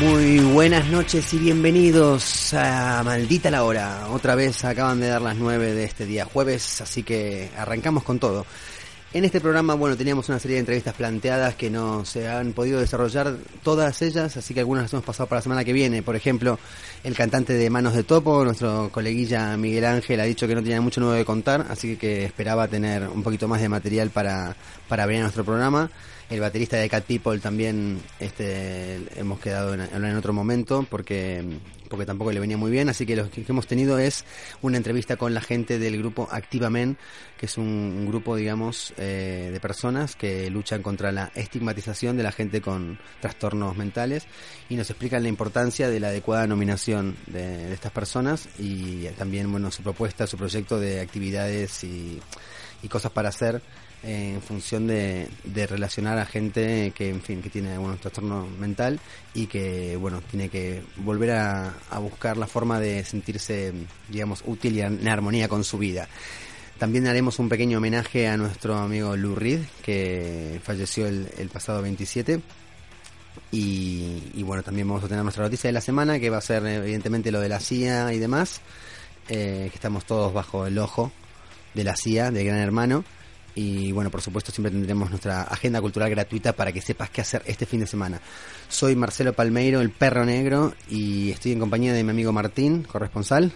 Muy buenas noches y bienvenidos a Maldita la Hora. Otra vez acaban de dar las 9 de este día jueves, así que arrancamos con todo. En este programa, bueno, teníamos una serie de entrevistas planteadas que no se han podido desarrollar todas ellas, así que algunas las hemos pasado para la semana que viene. Por ejemplo, el cantante de Manos de Topo, nuestro coleguilla Miguel Ángel, ha dicho que no tenía mucho nuevo de contar, así que esperaba tener un poquito más de material para, para venir a nuestro programa. El baterista de Cat People también este, hemos quedado en en otro momento porque, porque tampoco le venía muy bien. Así que lo que hemos tenido es una entrevista con la gente del grupo Activamen, que es un, grupo, digamos, eh, de personas que luchan contra la estigmatización de la gente con trastornos mentales y nos explican la importancia de la adecuada nominación de, de estas personas y también, bueno, su propuesta, su proyecto de actividades y, y cosas para hacer en función de, relacionar a gente que, en fin, que tiene algún trastorno mental y que, bueno, tiene que volver a, buscar la forma de sentirse, digamos, útil y en armonía con su vida. También haremos un pequeño homenaje a nuestro amigo Lou Reed, que falleció el, pasado 27. Y, y, bueno, también vamos a tener nuestra noticia de la semana, que va a ser evidentemente lo de la CIA y demás, eh, que estamos todos bajo el ojo de la CIA, de Gran Hermano. Y bueno, por supuesto, siempre tendremos nuestra agenda cultural gratuita para que sepas qué hacer este fin de semana. Soy Marcelo Palmeiro, el perro negro, y estoy en compañía de mi amigo Martín, corresponsal.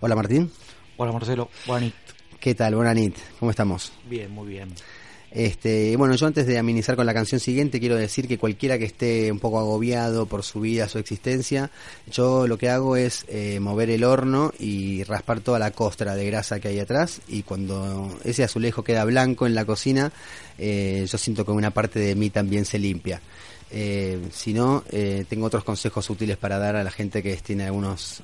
Hola Martín. Hola Marcelo, buenas ¿Qué tal? Buenas ¿Cómo estamos? Bien, muy bien. Este, bueno, yo antes de amenizar con la canción siguiente quiero decir que cualquiera que esté un poco agobiado por su vida, su existencia, yo lo que hago es eh, mover el horno y raspar toda la costra de grasa que hay atrás y cuando ese azulejo queda blanco en la cocina, eh, yo siento que una parte de mí también se limpia. Eh, si no, tengo otros consejos útiles para dar a la gente que tiene algunos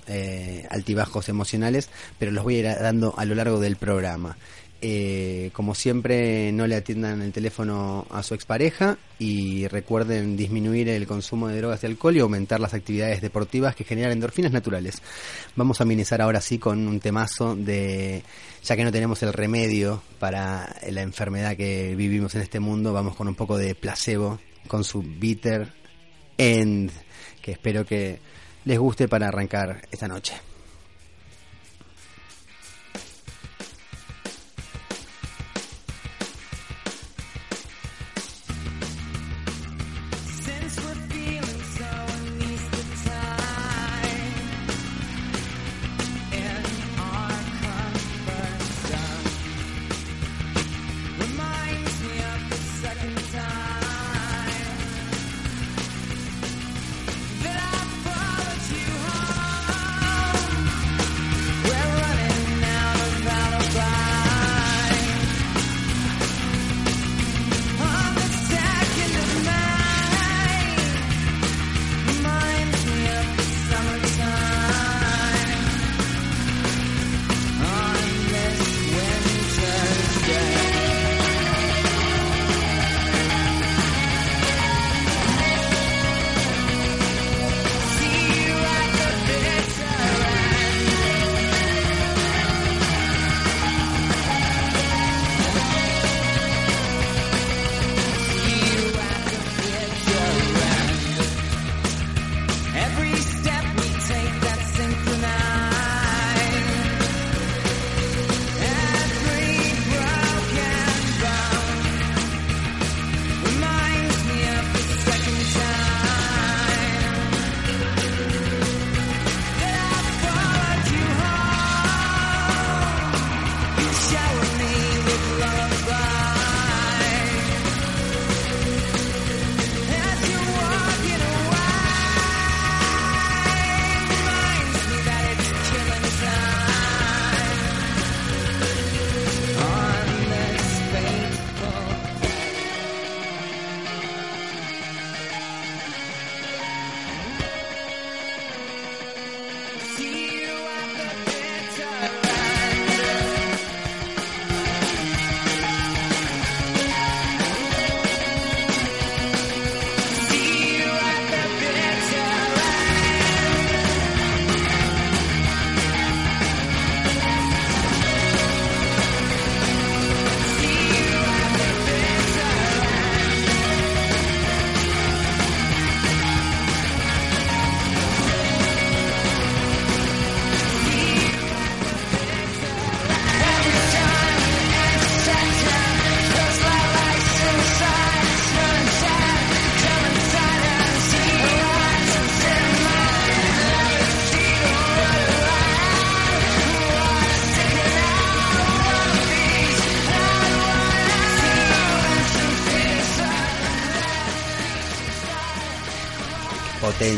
altibajos emocionales, pero los voy a ir dando a lo largo del programa. Eh, como siempre, no le atiendan el teléfono a su expareja y recuerden disminuir el consumo de drogas y alcohol y aumentar las actividades deportivas que generan endorfinas naturales. Vamos a amenizar ahora sí con un temazo de, ya que no tenemos el remedio para la enfermedad que vivimos en este mundo, vamos con un poco de placebo con su Bitter End, que espero que les guste para arrancar esta noche.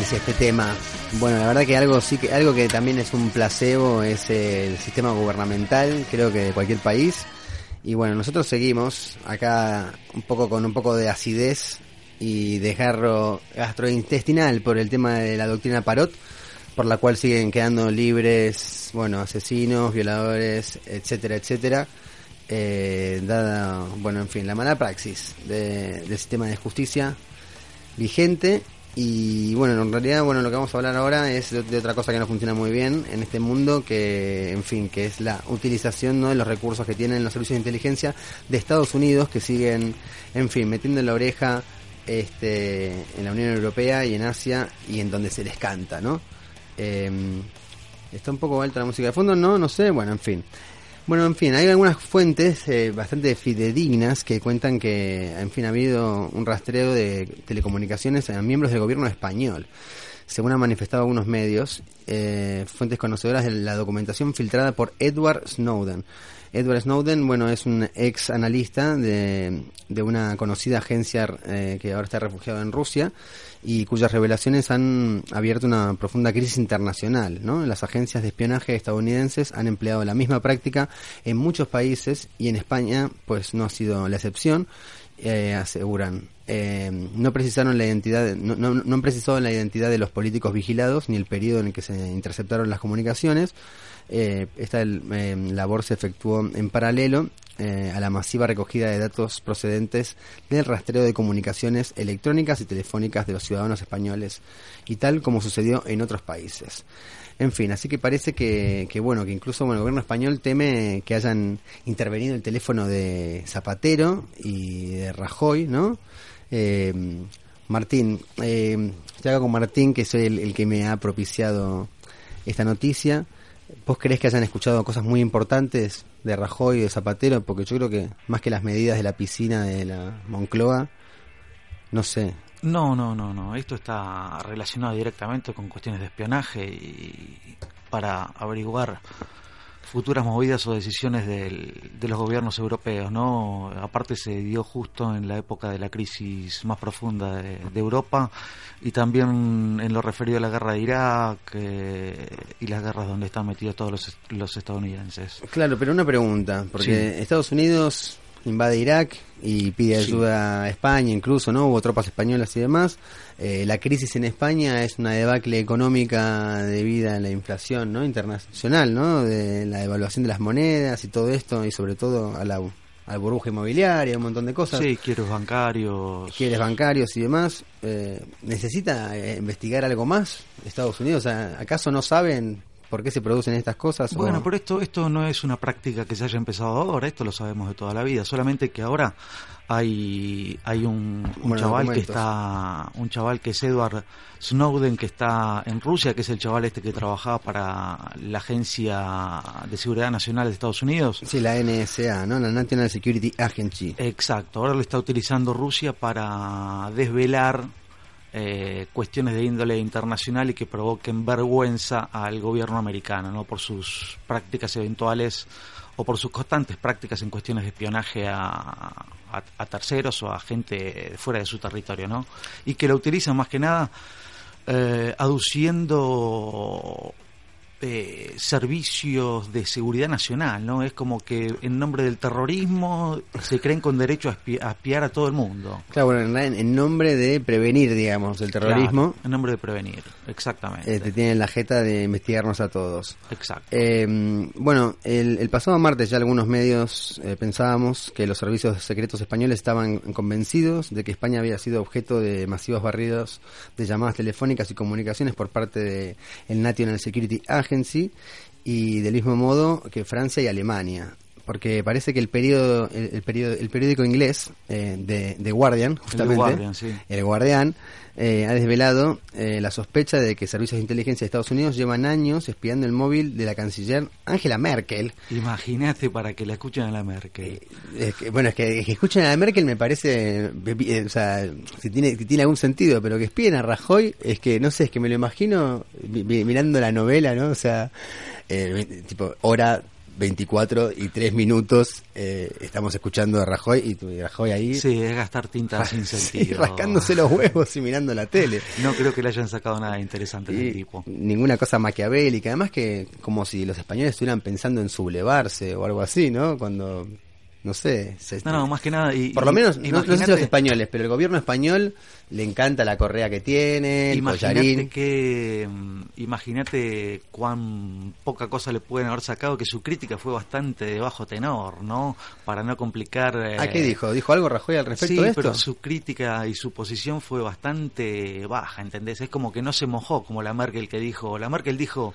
Este tema. Bueno, la verdad que algo sí que algo que también es un placebo es el sistema gubernamental, creo que de cualquier país. Y bueno, nosotros seguimos acá un poco con un poco de acidez y desgarro gastrointestinal por el tema de la doctrina Parot, por la cual siguen quedando libres, bueno, asesinos, violadores, etcétera, etcétera. Eh, dada, bueno, en fin, la mala praxis del sistema de justicia vigente y bueno, en realidad, bueno, lo que vamos a hablar ahora es de, otra cosa que no funciona muy bien en este mundo, que, en fin, que es la utilización ¿no? de los recursos que tienen los servicios de inteligencia de Estados Unidos, que siguen, en fin, metiendo la oreja este, en la Unión Europea y en Asia y en donde se les canta, ¿no? Em, está un poco alta la música de fondo, no, no sé, bueno, en fin. Bueno, en fin, hay algunas fuentes eh, bastante fidedignas que cuentan que, en fin, ha habido un rastreo de telecomunicaciones a miembros del gobierno español. Según han manifestado algunos medios, eh, fuentes conocedoras de la documentación filtrada por Edward Snowden. Edward Snowden, bueno, es un ex analista de, de una conocida agencia eh, que ahora está refugiado en Rusia y cuyas revelaciones han abierto una profunda crisis internacional. ¿no? Las agencias de espionaje estadounidenses han empleado la misma práctica en muchos países y en España pues no ha sido la excepción, eh, aseguran. Eh, no precisaron la identidad, no, no, han precisado la identidad de los políticos vigilados ni el periodo en el que se interceptaron las comunicaciones. Eh, esta eh, labor se efectuó en paralelo eh, a la masiva recogida de datos procedentes del rastreo de comunicaciones electrónicas y telefónicas de los ciudadanos españoles y tal como sucedió en otros países. En fin, así que parece que, bueno, que incluso bueno, el gobierno español teme que hayan intervenido el teléfono de Zapatero y de Rajoy, ¿no? Eh, Martín, eh, hago con Martín, que soy el que me ha propiciado esta noticia. ¿Vos crees que hayan escuchado cosas muy importantes de Rajoy y de Zapatero? Porque yo creo que más que las medidas de la piscina de la Moncloa, no sé. No, no, no, no. Esto está relacionado directamente con cuestiones de espionaje y para averiguar futuras movidas o decisiones de los gobiernos europeos, ¿no? Aparte se dio justo en la época de la crisis más profunda de, Europa y también en lo referido a la guerra de Irak eh, y las guerras donde están metidos todos los, estadounidenses. Claro, pero una pregunta, porque Estados Unidos invade Irak y pide ayuda a España, incluso, ¿no? Hubo tropas españolas y demás. Eh, la crisis en España es una debacle económica debido a la inflación, ¿no? Internacional, ¿no? De la devaluación de las monedas y todo esto, y sobre todo a la, a burbuja inmobiliaria, un montón de cosas. Sí, quieres bancarios. Quieres bancarios y demás. Eh, ¿Necesita eh, investigar algo más Estados Unidos? ¿Acaso no saben por qué se producen estas cosas? Bueno, pero esto, esto no es una práctica que se haya empezado ahora, esto lo sabemos de toda la vida, solamente que ahora hay, hay un, chaval que está, un chaval que es Edward Snowden, que está en Rusia, que es el chaval este que trabajaba para la Agencia de Seguridad Nacional de Estados Unidos. Sí, la NSA, ¿no? La National Security Agency. Exacto, ahora lo está utilizando Rusia para desvelar eh, cuestiones de índole internacional y que provoquen vergüenza al gobierno americano, ¿no? Por sus prácticas eventuales o por sus constantes prácticas en cuestiones de espionaje a, a, terceros o a gente fuera de su territorio, ¿no? Y que lo utilizan más que nada eh, aduciendo eh, servicios de seguridad nacional, ¿no? Es como que en nombre del terrorismo se creen con derecho a, espiar a todo el mundo. Claro, bueno, en, nombre de prevenir, digamos, el terrorismo. en nombre de prevenir, exactamente. Eh, te tienen la jeta de investigarnos a todos. Exacto. Eh, bueno, el, pasado martes ya algunos medios pensábamos que los servicios secretos españoles estaban convencidos de que España había sido objeto de masivos barridos de llamadas telefónicas y comunicaciones por parte del el National Security Agency sí y del mismo modo que Francia y Alemania. Porque parece que el periodo el, periodo, el periódico inglés eh, de, de, Guardian justamente el Guardian, el Guardian eh, ha desvelado eh, la sospecha de que servicios de inteligencia de Estados Unidos llevan años espiando el móvil de la canciller Angela Merkel. Imagínate para que la escuchen a la Merkel. Bueno es que, que, escuchen a la Merkel me parece o sea si tiene si tiene algún sentido pero que espíen a Rajoy es que no sé es que me lo imagino mirando la novela no o sea tipo hora 24 y 3 minutos eh, estamos escuchando a Rajoy y, tu, Rajoy ahí. Sí, es gastar tinta sin sentido. rascándose los huevos y mirando la tele. No creo que le hayan sacado nada interesante del tipo. Ninguna cosa maquiavélica. Además que como si los españoles estuvieran pensando en sublevarse o algo así, ¿no? Cuando no sé. no, no, más que nada. Y, por lo menos, no, sé los españoles, pero el gobierno español le encanta la correa que tiene, el imagínate que mm, Imagínate cuán poca cosa le pueden haber sacado, que su crítica fue bastante de bajo tenor, ¿no? Para no complicar. ¿A qué eh, dijo? ¿Dijo algo Rajoy al respecto de esto? pero su crítica y su posición fue bastante baja, ¿entendés? Es como que no se mojó, como la Merkel que dijo. La Merkel dijo.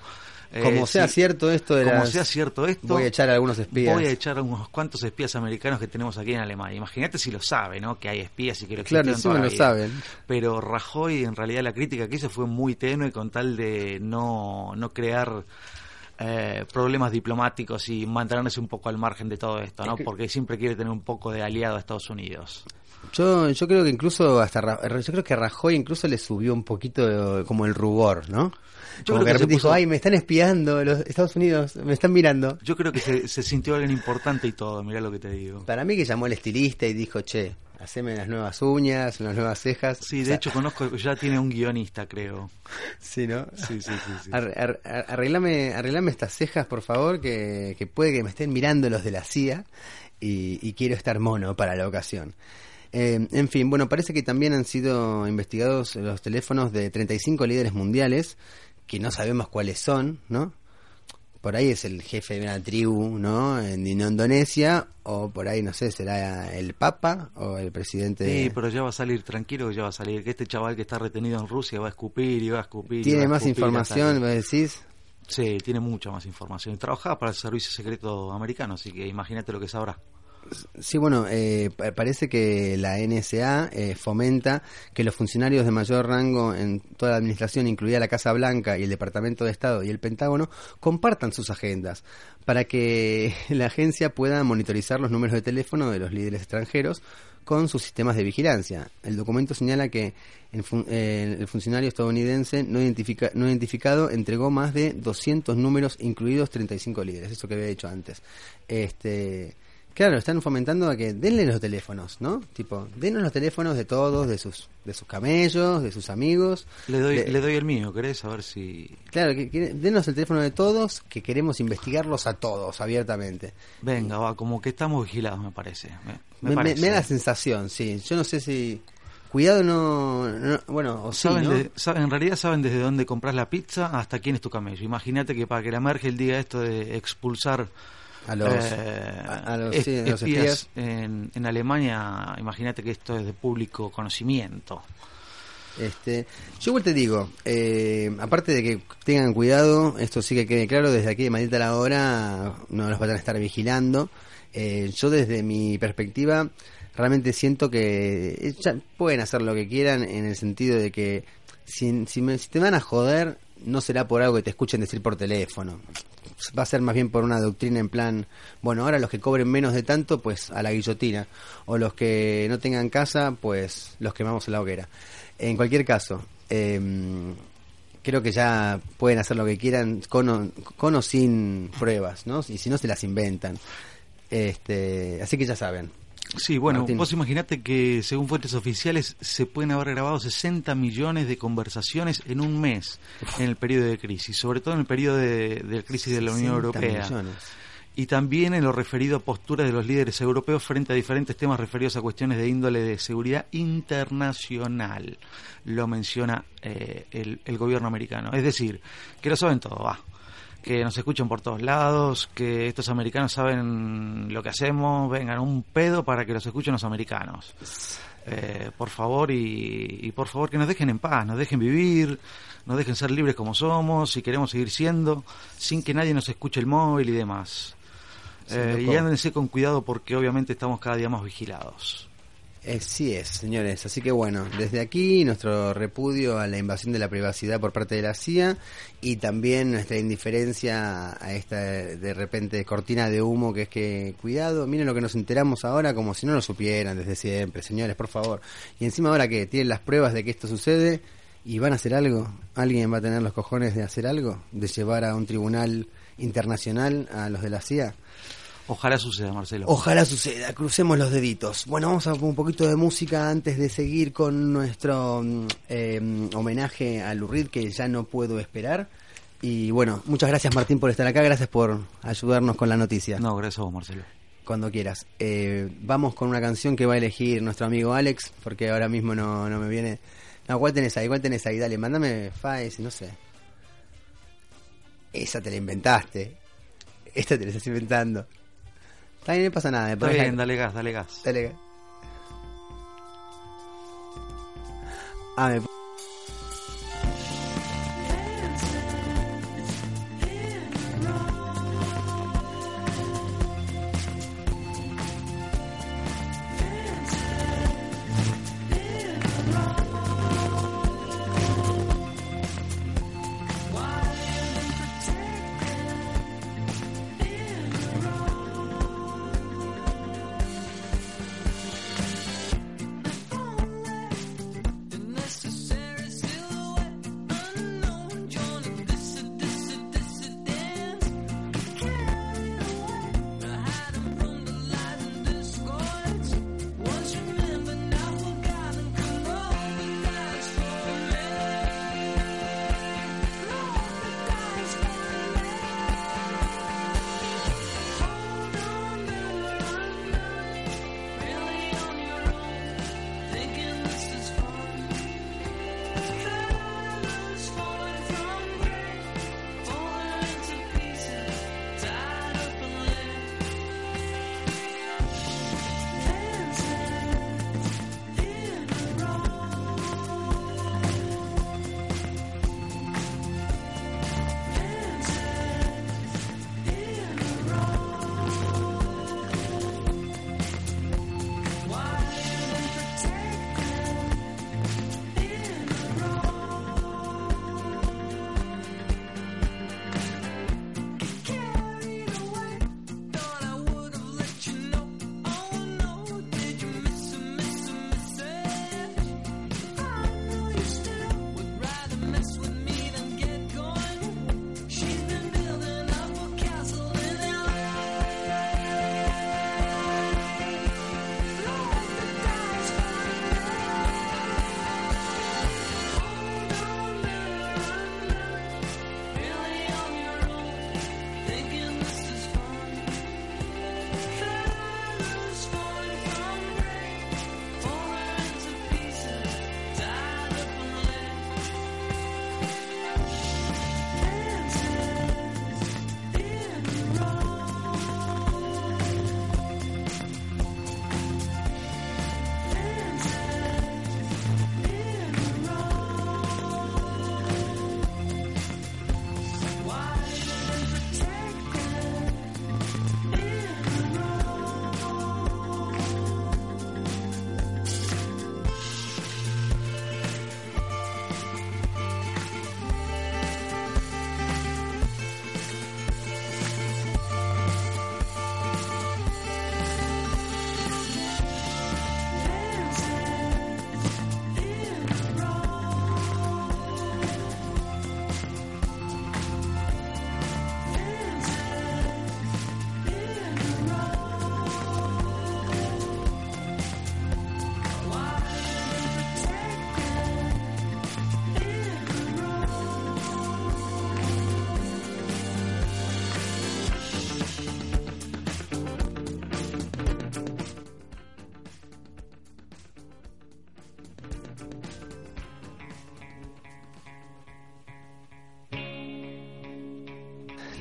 Como eh, sea cierto esto de Como sea cierto esto, voy a echar a algunos espías. Voy a echar a unos cuantos espías americanos que tenemos aquí en Alemania. Imagínate si lo sabe, ¿no? Que hay espías y que lo Claro, sí lo saben. Pero Rajoy, en realidad, la crítica que hizo fue muy tenue con tal de no, no crear eh, problemas diplomáticos y mantenerse un poco al margen de todo esto, ¿no? Porque siempre quiere tener un poco de aliado a Estados Unidos. Yo, yo creo que incluso hasta yo creo que Rajoy incluso le subió un poquito como el rubor, ¿no? Como que de repente dijo, ay, me están espiando los Estados Unidos, me están mirando. Yo creo que se, se sintió alguien importante y todo, mira lo que te digo. Para mí que llamó al estilista y dijo, che, haceme las nuevas uñas, las nuevas cejas. Sí, de hecho conozco, ya tiene un guionista, creo. Sí, ¿no? Sí, sí, sí. arreglame, estas cejas, por favor, que, que, puede que me estén mirando los de la CIA y, y quiero estar mono para la ocasión. Eh, en fin, bueno, parece que también han sido investigados los teléfonos de 35 líderes mundiales que no sabemos cuáles son, ¿no? Por ahí es el jefe de una tribu, ¿no? En Indonesia, o por ahí, no sé, será el Papa o el presidente. Sí, pero ya va a salir, tranquilo ya va a salir. Que este chaval que está retenido en Rusia va a escupir y va a escupir. ¿Tiene más información, me decís? Sí, tiene mucha más información. Trabajaba para el servicio secreto americano, así que imagínate lo que sabrá. Sí, bueno, eh, parece que la NSA eh, fomenta que los funcionarios de mayor rango en toda la administración, incluida la Casa Blanca y el Departamento de Estado y el Pentágono, compartan sus agendas para que la agencia pueda monitorizar los números de teléfono de los líderes extranjeros con sus sistemas de vigilancia. El documento señala que el, eh, el funcionario estadounidense no, identifica, no identificado entregó más de 200 números, incluidos 35 líderes, eso que había dicho antes. Este Claro, están fomentando a que denle los teléfonos, ¿no? Tipo, denos los teléfonos de todos, de sus de sus camellos, de sus amigos. Le doy, le doy el mío, ¿querés? A ver si... Claro, que, denos el teléfono de todos, que queremos investigarlos a todos, abiertamente. Venga, va, como que estamos vigilados, me parece. Me, me, da la sensación, sí. Yo no sé si... Cuidado no, bueno, o saben, en realidad saben desde dónde compras la pizza hasta quién es tu camello. Imagínate que para que la Merkel diga esto de expulsar a los, eh, espías, En, en, Alemania, imagínate que esto es de público conocimiento. Este, yo igual te digo, eh, aparte de que tengan cuidado, esto sí que quede claro, desde aquí de Maldita la Hora no los van a estar vigilando. Eh, yo desde mi perspectiva realmente siento que pueden hacer lo que quieran en el sentido de que si, si, me, si te van a joder, no será por algo que te escuchen decir por teléfono va a ser más bien por una doctrina en plan, bueno, ahora los que cobren menos de tanto, pues a la guillotina, o los que no tengan casa, pues los quemamos en la hoguera. En cualquier caso, em, creo que ya pueden hacer lo que quieran con o, con o sin pruebas, ¿no? Y si no, se las inventan. Este, así que ya saben, Sí, bueno, vos imaginate que según fuentes oficiales se pueden haber grabado 60 millones de conversaciones en un mes en el periodo de crisis, sobre todo en el periodo de, crisis de la Unión Europea. Y también en lo referido a posturas de los líderes europeos frente a diferentes temas referidos a cuestiones de índole de seguridad internacional, lo menciona eh, el, el gobierno americano. Es decir, que lo saben todo, va que nos escuchan por todos lados, que estos americanos saben lo que hacemos, vengan un pedo para que los escuchen los americanos. Eh, por favor y, por favor que nos dejen en paz, nos dejen vivir, nos dejen ser libres como somos y queremos seguir siendo sin que nadie nos escuche el móvil y demás. Eh, y ándense con cuidado porque obviamente estamos cada día más vigilados. Eh, sí es, señores. Así que bueno, desde aquí nuestro repudio a la invasión de la privacidad por parte de la CIA y también nuestra indiferencia a esta de repente cortina de humo que es que, cuidado, miren lo que nos enteramos ahora como si no lo supieran desde siempre, señores, por favor. Y encima ahora que tienen las pruebas de que esto sucede y van a hacer algo, alguien va a tener los cojones de hacer algo, de llevar a un tribunal internacional a los de la CIA. Ojalá suceda, Marcelo. Ojalá suceda, crucemos los deditos. Bueno, vamos a un poquito de música antes de seguir con nuestro eh, homenaje a Lurid, que ya no puedo esperar. Y bueno, muchas gracias Martín por estar acá, gracias por ayudarnos con la noticia. No, gracias a vos, Marcelo. Cuando quieras. Eh, vamos con una canción que va a elegir nuestro amigo Alex, porque ahora mismo no, no me viene... No, ¿cuál tenés ahí? ¿Cuál tenés ahí? Dale, mándame Faes, no sé. Esa te la inventaste. Esta te la estás inventando. Está bien, no pasa nada. Está bien, dale gas, dale gas. Dale gas. Ah, me...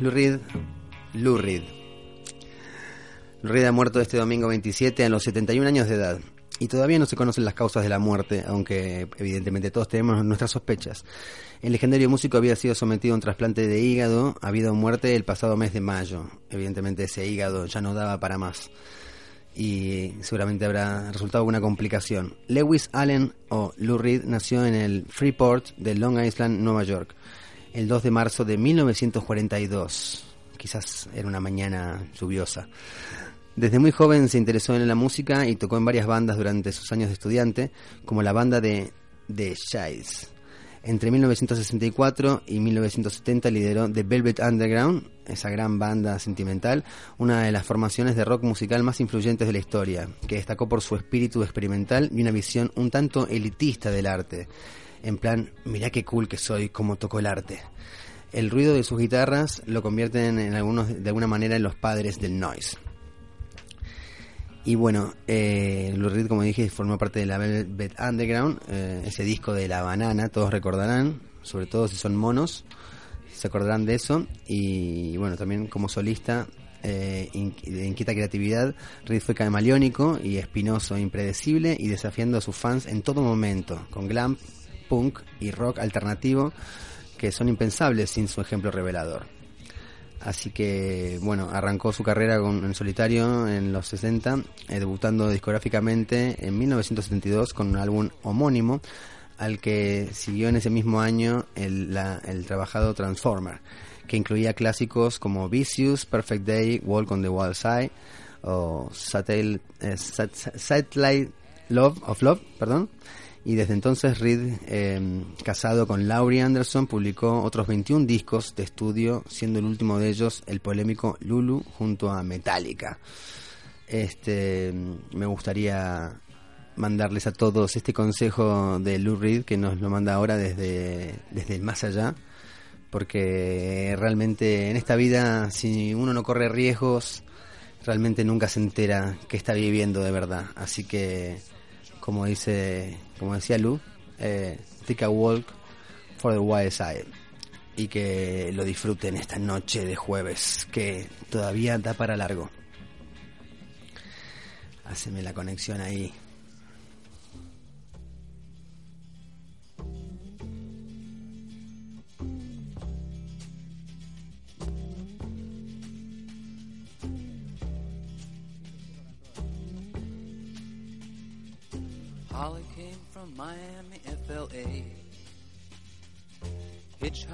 Lou Reed, Lou Reed. Ha muerto este domingo 27 a los 71 años de edad. Y todavía no se conocen las causas de la muerte, aunque evidentemente todos tenemos nuestras sospechas. El legendario músico había sido sometido a un trasplante de hígado, ha habido muerte el pasado mes de mayo. Evidentemente ese hígado ya no daba para más y seguramente habrá resultado alguna complicación. Lewis Allen o Lou Reed nació en el Freeport de Long Island, Nueva York el 2 de marzo de 1942. Quizás era una mañana lluviosa. Desde muy joven se interesó en la música y tocó en varias bandas durante sus años de estudiante, como la banda de The Shies. Entre 1964 y 1970 lideró The Velvet Underground, esa gran banda sentimental, una de las formaciones de rock musical más influyentes de la historia, que destacó por su espíritu experimental y una visión un tanto elitista del arte. En plan, mirá qué cool que soy, como toco el arte. El ruido de sus guitarras lo convierten en algunos, de alguna manera en los padres del noise. Y bueno, eh, Lou Reed, como dije, formó parte de la Velvet Underground, eh, ese disco de La Banana, todos recordarán, sobre todo si son monos, se acordarán de eso. Y bueno, también como solista eh, de inquieta creatividad, Reed fue camaleónico y espinoso, impredecible y desafiando a sus fans en todo momento, con glam, punk y rock alternativo que son impensables sin su ejemplo revelador. Así que, bueno, arrancó su carrera con, en solitario en los 60, eh, debutando discográficamente en 1972 con un álbum homónimo, al que siguió en ese mismo año el, el trabajado Transformer, que incluía clásicos como Vicious, Perfect Day, Walk on the Wild Side o Satellite, eh, Satellite Love of Love, perdón, y desde entonces Reed, eh, casado con Laurie Anderson, publicó otros 21 discos de estudio, siendo el último de ellos el polémico Lulu junto a Metallica. Este, me gustaría mandarles a todos este consejo de Lou Reed que nos lo manda ahora desde, desde más allá, porque realmente en esta vida, si uno no corre riesgos, realmente nunca se entera que está viviendo de verdad. Así que como dice, como decía Lu, eh, take a walk for the wild side y que lo disfruten esta noche de jueves que todavía da para largo. Haceme la conexión ahí.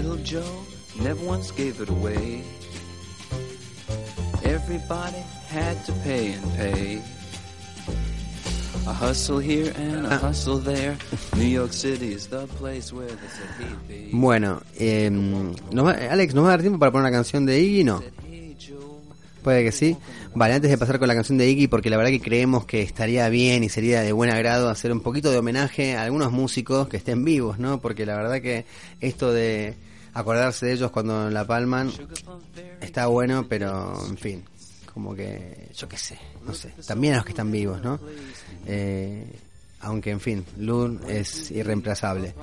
Little Joe never once gave it away. Everybody had to pay and pay. A hustle here and a hustle there. New York City is the place where the Bueno, eh, Alex, ¿nos va a dar tiempo para poner una canción de Iggy? No. Puede que sí. Vale, antes de pasar con la canción de Iggy, porque la verdad que creemos que estaría bien y sería de buen agrado hacer un poquito de homenaje a algunos músicos que estén vivos, ¿no? Porque la verdad que esto de acordarse de ellos cuando la palman está bueno, pero en fin, como que, yo qué sé, no sé, también los que están vivos, ¿no? Eh, aunque, en fin, Lun es irreemplazable.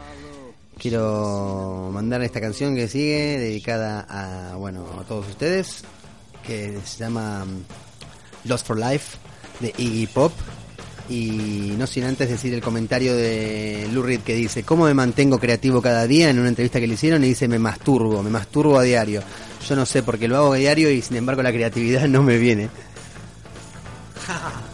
Quiero mandar esta canción que sigue, dedicada a, bueno, a todos ustedes, que se llama um, Lost for Life, de Iggy Pop. Y no sin antes decir el comentario de Lou Reed que dice, ¿cómo me mantengo creativo cada día? En una entrevista que le hicieron y dice, me masturbo, me masturbo a diario. Yo no sé, porque lo hago a diario y sin embargo la creatividad no me viene.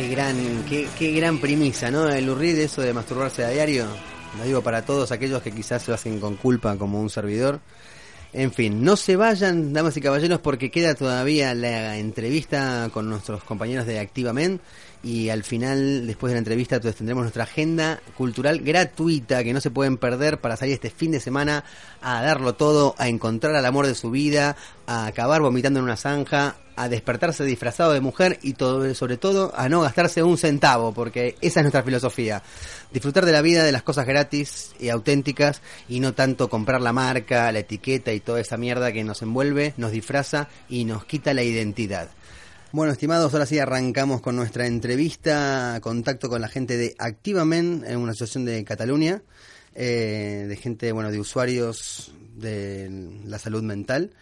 Qué gran, qué, qué gran premisa, ¿no? El urrir eso de masturbarse a diario. Lo digo para todos aquellos que quizás lo hacen con culpa como un servidor. En fin, no se vayan, damas y caballeros, porque queda todavía la entrevista con nuestros compañeros de Activamente y al final, después de la entrevista, entonces tendremos nuestra agenda cultural gratuita que no se pueden perder para salir este fin de semana a darlo todo, a encontrar al amor de su vida, a acabar vomitando en una zanja, a despertarse disfrazado de mujer y todo, sobre todo a no gastarse un centavo, porque esa es nuestra filosofía. Disfrutar de la vida, de las cosas gratis y auténticas y no tanto comprar la marca, la etiqueta y toda esa mierda que nos envuelve, nos disfraza y nos quita la identidad. Bueno, estimados, ahora sí arrancamos con nuestra entrevista, contacto con la gente de Activamen, en una asociación de Cataluña, eh, de gente, bueno, de usuarios de la salud mental.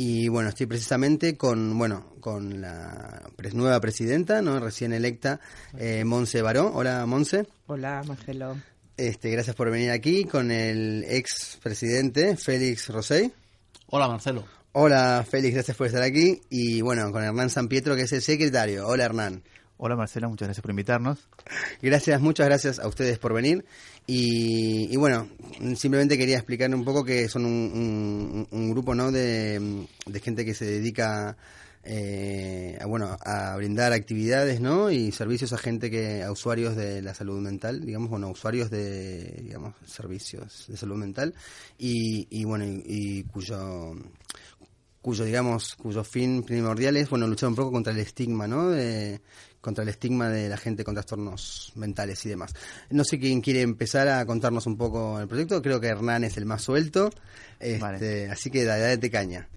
Y bueno, estoy precisamente con, bueno, con la pres- nueva presidenta, ¿no? Recién electa, eh, Monse Baró. Hola, Monse. Hola, Marcelo. Este, gracias por venir aquí con el ex presidente Félix Rosell. Hola Marcelo. Hola, Félix, gracias por estar aquí. Y bueno, con Hernán San Pietro, que es el secretario. Hola, Hernán. Hola Marcelo, muchas gracias por invitarnos. Gracias, muchas gracias a ustedes por venir. Y, y bueno, simplemente quería explicar un poco que son un, un- un grupo ¿no? de, gente que se dedica eh, a, bueno, a brindar actividades ¿no? y servicios a gente que, a usuarios de la salud mental, digamos, bueno, usuarios de digamos, servicios de salud mental y, y bueno, y, y cuyo cuyo digamos cuyo fin primordial es bueno luchar un poco contra el estigma no de, contra el estigma de la gente con trastornos mentales y demás no sé quién quiere empezar a contarnos un poco el proyecto creo que Hernán es el más suelto este, Vale. así que dale, caña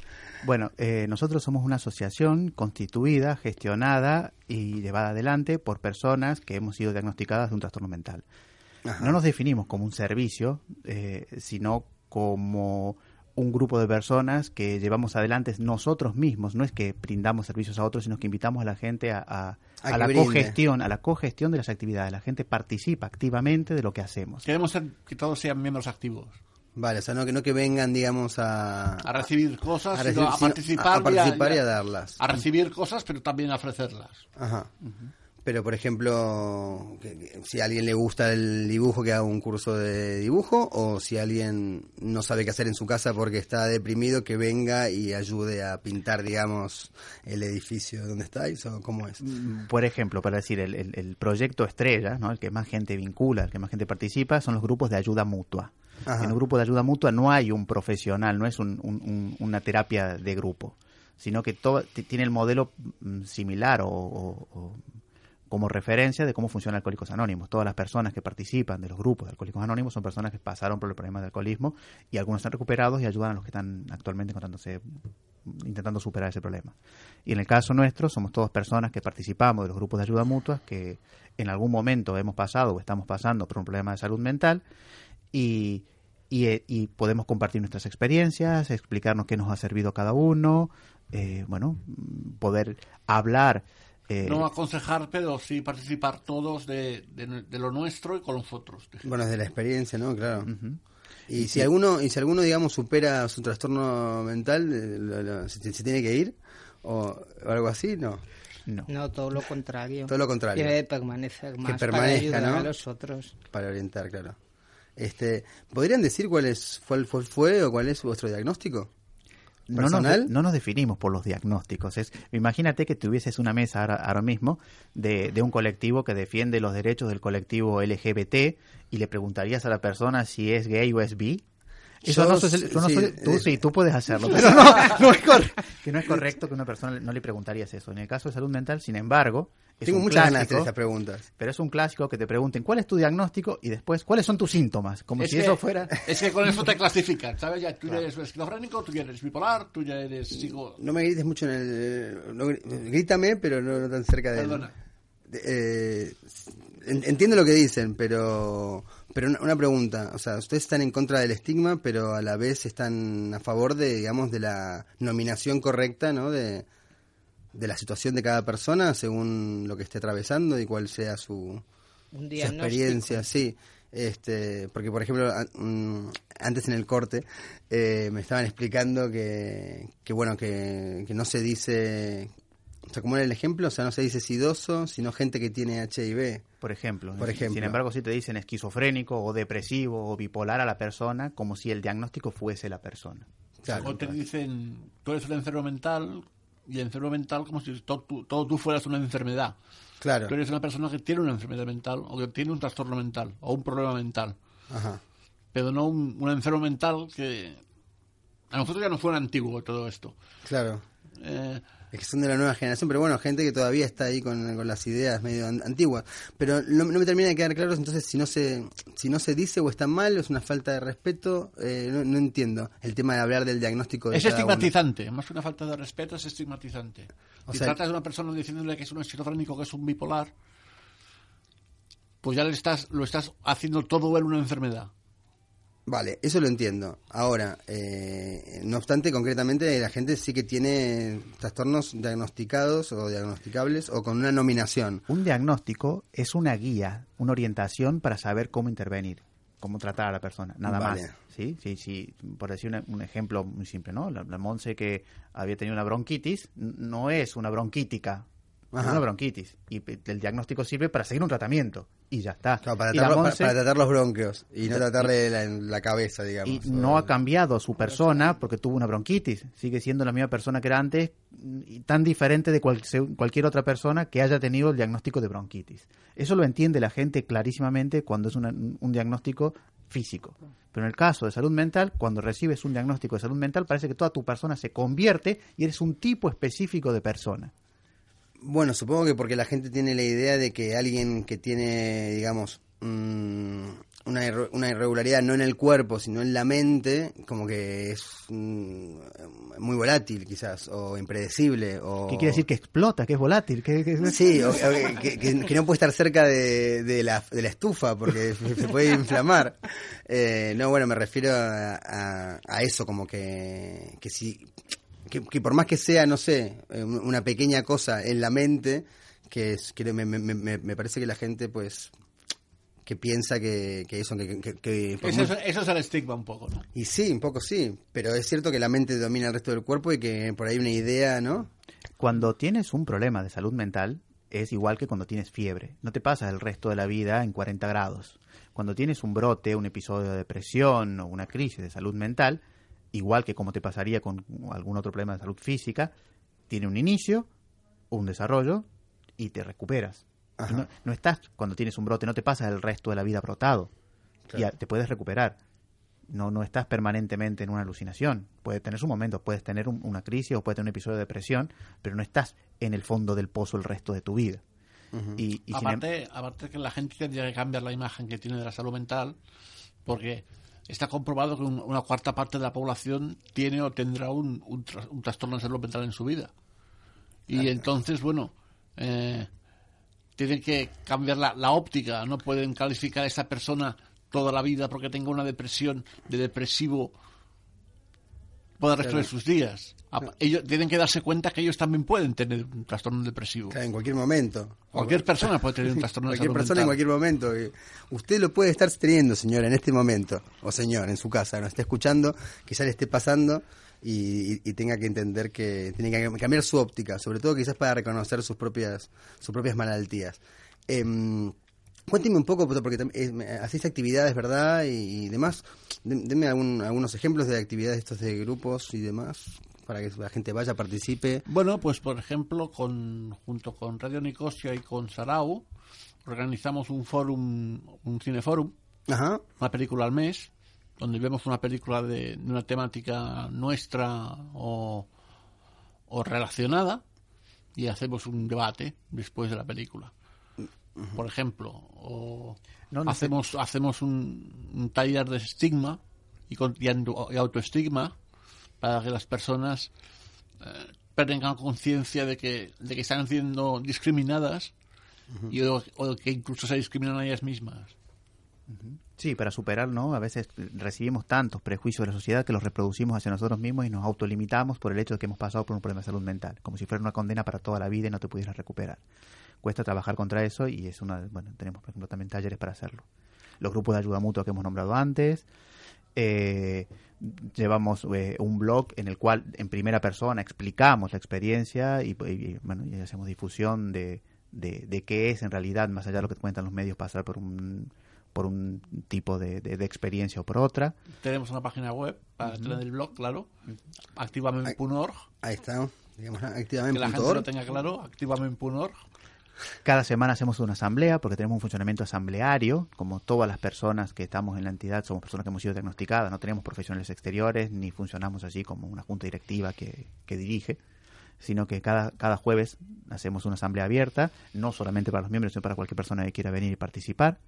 Bueno, eh, nosotros somos una asociación constituida, gestionada y llevada adelante por personas que hemos sido diagnosticadas de un trastorno mental. Ajá. No nos definimos como un servicio, eh, sino como un grupo de personas que llevamos adelante nosotros mismos. No es que brindamos servicios a otros, sino que invitamos a la gente a, a- A a que la brinde. cogestión, a la cogestión de las actividades. La gente participa activamente de lo que hacemos. Queremos ser- que todos sean miembros activos. vale o sea no que no que vengan digamos a A recibir cosas, a, sino recibir- a sino participar, a- a participar y y a, a darlas a recibir cosas, pero también a ofrecerlas. Ajá. Pero, por ejemplo, que- que si a alguien le gusta el dibujo, que haga un curso de dibujo, o si alguien no sabe qué hacer en su casa porque está deprimido, que venga y ayude a pintar, digamos, el edificio donde estáis, o cómo es. Mm, Por ejemplo, para decir, el, el- el proyecto estrella, ¿no? el que más gente vincula, el que más gente participa, son los grupos de ayuda mutua. Ajá. En un grupo de ayuda mutua no hay un profesional, no es un- un- un- una terapia de grupo, sino que todo, tiene el modelo mm, similar o, o- o como referencia de cómo funciona Alcohólicos Anónimos. Todas las personas que participan de los grupos de Alcohólicos Anónimos son personas que pasaron por el problema de alcoholismo y algunos están recuperados y ayudan a los que están actualmente encontrándose intentando superar ese problema. Y en el caso nuestro, somos todas personas que participamos de los grupos de ayuda mutua, que en algún momento hemos pasado o estamos pasando por un problema de salud mental y, y, eh, podemos compartir nuestras experiencias, explicarnos qué nos ha servido cada uno, eh, bueno, poder hablar. Eh, No aconsejar, pero sí participar todos de, de- de lo nuestro y con los otros. Bueno, es de la experiencia, ¿no? Claro. Y si alguno, y si alguno, digamos, supera su trastorno mental, eh, lo- lo- ¿se, se tiene que ir? O, o algo así? No. No. No, todo lo contrario. Todo lo contrario. Debe permanecer más permanezca, para ayudar ¿no? a los otros. Para orientar, claro. Este, ¿Podrían decir cuál es, cuál fue, fue o cuál es vuestro diagnóstico? No nos, no nos definimos por los diagnósticos. Es, imagínate que tuvieses una mesa ahora, ahora mismo de, de un colectivo que defiende los derechos del colectivo LGBT y le preguntarías a la persona si es gay o es bi. Eso no, sos no sí, sos- tú eh, sí, tú puedes hacerlo, pero no, no es que no es correcto que una persona no le preguntarías eso. En el caso de salud mental, sin embargo, es Tengo muchas ganas de hacer esas preguntas. pero es un clásico que te pregunten cuál es tu diagnóstico y después cuáles son tus síntomas, como Es si que- eso fuera... Es que con eso te clasifican, ¿sabes? Ya tú ya eres esquizofrénico, tú ya eres bipolar, tú ya eres psico... No me grites mucho en el... no grítame, pero no, no tan cerca del... Perdona. eh, en- entiendo lo que dicen, pero pero una, una pregunta, o sea, ustedes están en contra del estigma, pero a la vez están a favor de, digamos, de la nominación correcta, ¿no? De, de la situación de cada persona según lo que esté atravesando y cuál sea su, Un su diagnóstico. experiencia, sí. Este, porque por ejemplo, a- antes en el corte eh, me estaban explicando que, que bueno, que, que no se dice, o sea, como era el ejemplo, o sea, no se dice sidoso, sino gente que tiene HIV. Por ejemplo. Por ejemplo. Sin embargo, si te dicen esquizofrénico o depresivo o bipolar a la persona, como si el diagnóstico fuese la persona. Claro, o te dicen, tú eres un enfermo mental, y el enfermo mental como si todo, tú- todo tú fueras una enfermedad. claro. Tú eres una persona que tiene una enfermedad mental, o que tiene un trastorno mental, o un problema mental. Ajá. Pero no un, un enfermo mental que... A nosotros ya nos fue antiguo todo esto. Claro. Eh, Es que son de la nueva generación, pero bueno, gente que todavía está ahí con, con las ideas medio an- antiguas. Pero no, no me termina de quedar claro entonces si no se si no se dice o está mal, o es una falta de respeto, eh, no, no entiendo el tema de hablar del diagnóstico de es cada uno. estigmatizante, más que una falta de respeto, es estigmatizante. O si sea- tratas de una persona diciéndole que es un esquizofrénico, que es un bipolar, pues ya le estás, lo estás haciendo todo él una enfermedad. Vale, eso lo entiendo. Ahora, eh, no obstante, concretamente la gente sí que tiene trastornos diagnosticados o diagnosticables o con una nominación. Un diagnóstico es una guía, una orientación para saber cómo intervenir, cómo tratar a la persona, nada Vale. más. ¿sí? Sí, sí, por decir una- un ejemplo muy simple, ¿no? La, la Monse que había tenido una bronquitis, no es una bronquítica, es una bronquitis. Y el diagnóstico sirve para seguir un tratamiento y ya está. Claro, para, tratar, Monse- para tratar los bronquios y no tratarle la, la cabeza, digamos. y o- no ha cambiado su persona porque tuvo una bronquitis. Sigue siendo la misma persona que era antes y tan diferente de cual- cualquier otra persona que haya tenido el diagnóstico de bronquitis. Eso lo entiende la gente clarísimamente cuando es una- un diagnóstico físico. Pero en el caso de salud mental, cuando recibes un diagnóstico de salud mental, parece que toda tu persona se convierte y eres un tipo específico de persona. Bueno, supongo que porque la gente tiene la idea de que alguien que tiene, digamos, mm, una, irre- una irregularidad no en el cuerpo, sino en la mente, como que es mm, muy volátil quizás, o impredecible, o... ¿Qué quiere decir que explota, que es volátil? que que- Sí, o- o que, que- que no puede estar cerca de, de la, de la estufa porque se puede inflamar. Eh, no, bueno, me refiero a, a- a eso, como que, que si que, que por más que sea, no sé, eh, una pequeña cosa en la mente, que, es, que me, me- me- me parece que la gente, pues, que piensa que, que eso, que, que- que por Eso, muy- es, eso es el estigma un poco, ¿no? y sí, un poco sí, pero es cierto que la mente domina el resto del cuerpo y que por ahí una idea, ¿no? Cuando tienes un problema de salud mental, es igual que cuando tienes fiebre. No te pasas el resto de la vida en 40 grados. Cuando tienes un brote, un episodio de depresión o una crisis de salud mental, igual que como te pasaría con algún otro problema de salud física, tiene un inicio, un desarrollo y te recuperas. No, no estás, cuando tienes un brote, no te pasas el resto de la vida brotado. Claro. Y a- te puedes recuperar. No, no estás permanentemente en una alucinación. Puedes tener sus momentos, puedes tener un- una crisis o puedes tener un episodio de depresión, pero no estás en el fondo del pozo el resto de tu vida. Y, y sin em- aparte, aparte que la gente tendría que cambiar la imagen que tiene de la salud mental, porque está comprobado que un- una cuarta parte de la población tiene o tendrá un, un, tras- un trastorno de salud mental en su vida. Y entonces, bueno, eh, tienen que cambiar la, la óptica, no pueden calificar a esa persona toda la vida porque tenga una depresión de depresivo resto de sus días. A- Ellos tienen que darse cuenta que ellos también pueden tener un trastorno depresivo. Claro, en cualquier momento. Cualquier persona puede tener un trastorno de Cualquier persona en cualquier momento. Usted lo puede estar teniendo, señora, en este momento. O señor, en su casa. Nos está escuchando, quizás le esté pasando y, y- y tenga que entender que tiene que cambiar su óptica. Sobre todo quizás para reconocer sus propias, sus propias malaltías. Em, cuénteme un poco, porque tam- eh, hacéis actividades, ¿verdad? Y, y demás. Algún- algunos ejemplos de actividades estos de grupos y demás. Para que la gente vaya, participe. Bueno, pues por ejemplo, con, junto con Radio Nicosia y con Sarau, organizamos un fórum, un cineforum, Ajá. una película al mes, donde vemos una película de, de una temática nuestra o, o relacionada y hacemos un debate después de la película. Por ejemplo, o No, no sé. hacemos, hacemos un, un taller de estigma y, con- y auto- y autoestigma para que las personas eh, tengan conciencia de que, de que están siendo discriminadas y o, o que incluso se discriminan a ellas mismas. Sí, para superar, ¿no? A veces recibimos tantos prejuicios de la sociedad que los reproducimos hacia nosotros mismos y nos autolimitamos por el hecho de que hemos pasado por un problema de salud mental, como si fuera una condena para toda la vida y no te pudieras recuperar. Cuesta trabajar contra eso y es una, bueno, tenemos por ejemplo también talleres para hacerlo. Los grupos de ayuda mutua que hemos nombrado antes, eh, llevamos eh, un blog en el cual en primera persona explicamos la experiencia y, y, bueno, y hacemos difusión de, de, de qué es en realidad, más allá de lo que cuentan los medios, pasar por un por un tipo de, de- de experiencia o por otra. Tenemos una página web para tener el blog, claro, activamente.org, Ahí está, digamos, que la gente lo tenga claro, activamente.org. Cada semana hacemos una asamblea porque tenemos un funcionamiento asambleario, como todas las personas que estamos en la entidad somos personas que hemos sido diagnosticadas, no tenemos profesionales exteriores ni funcionamos así como una junta directiva que, que dirige, sino que cada, cada jueves hacemos una asamblea abierta, no solamente para los miembros, sino para cualquier persona que quiera venir y participar,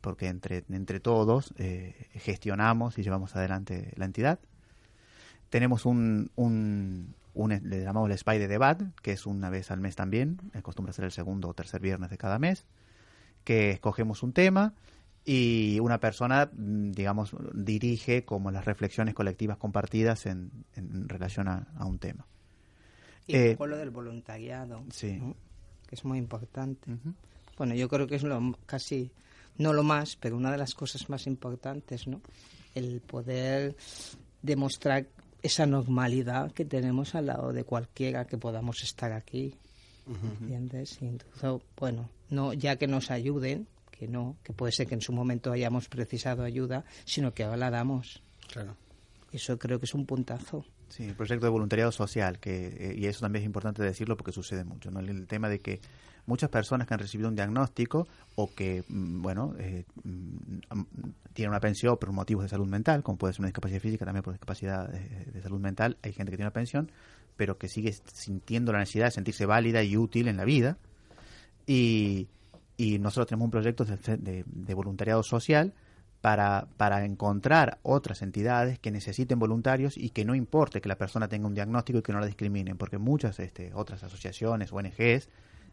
porque entre, entre todos eh, gestionamos y llevamos adelante la entidad. Tenemos un, un, un- le llamamos el Spy de Debate, que es una vez al mes también, acostumbra ser el segundo o tercer viernes de cada mes, que escogemos un tema y una persona, mm, digamos, dirige como las reflexiones colectivas compartidas en, en relación a, a un tema. Y Eh, luego lo del voluntariado, Sí. ¿no? que es muy importante. Bueno, yo creo que es lo casi, no lo más, pero una de las cosas más importantes, ¿no? El poder demostrar esa normalidad que tenemos al lado de cualquiera que podamos estar aquí. ¿Entiendes? Y entonces, bueno, no ya que nos ayuden, que no, que puede ser que en su momento hayamos precisado ayuda, sino que ahora la damos. Claro. Eso creo que es un puntazo. Sí, el proyecto de voluntariado social, que, eh, y eso también es importante decirlo porque sucede mucho, ¿no? El, el tema de que muchas personas que han recibido un diagnóstico o que, mm, bueno, eh, mm, am- tienen una pensión por motivos de salud mental, como puede ser una discapacidad física, también por discapacidad de, de salud mental, hay gente que tiene una pensión, pero que sigue sintiendo la necesidad de sentirse válida y útil en la vida. Y, y nosotros tenemos un proyecto de, de- voluntariado social para, para encontrar otras entidades que necesiten voluntarios y que no importe que la persona tenga un diagnóstico y que no la discriminen, porque muchas este, otras asociaciones, ONGs,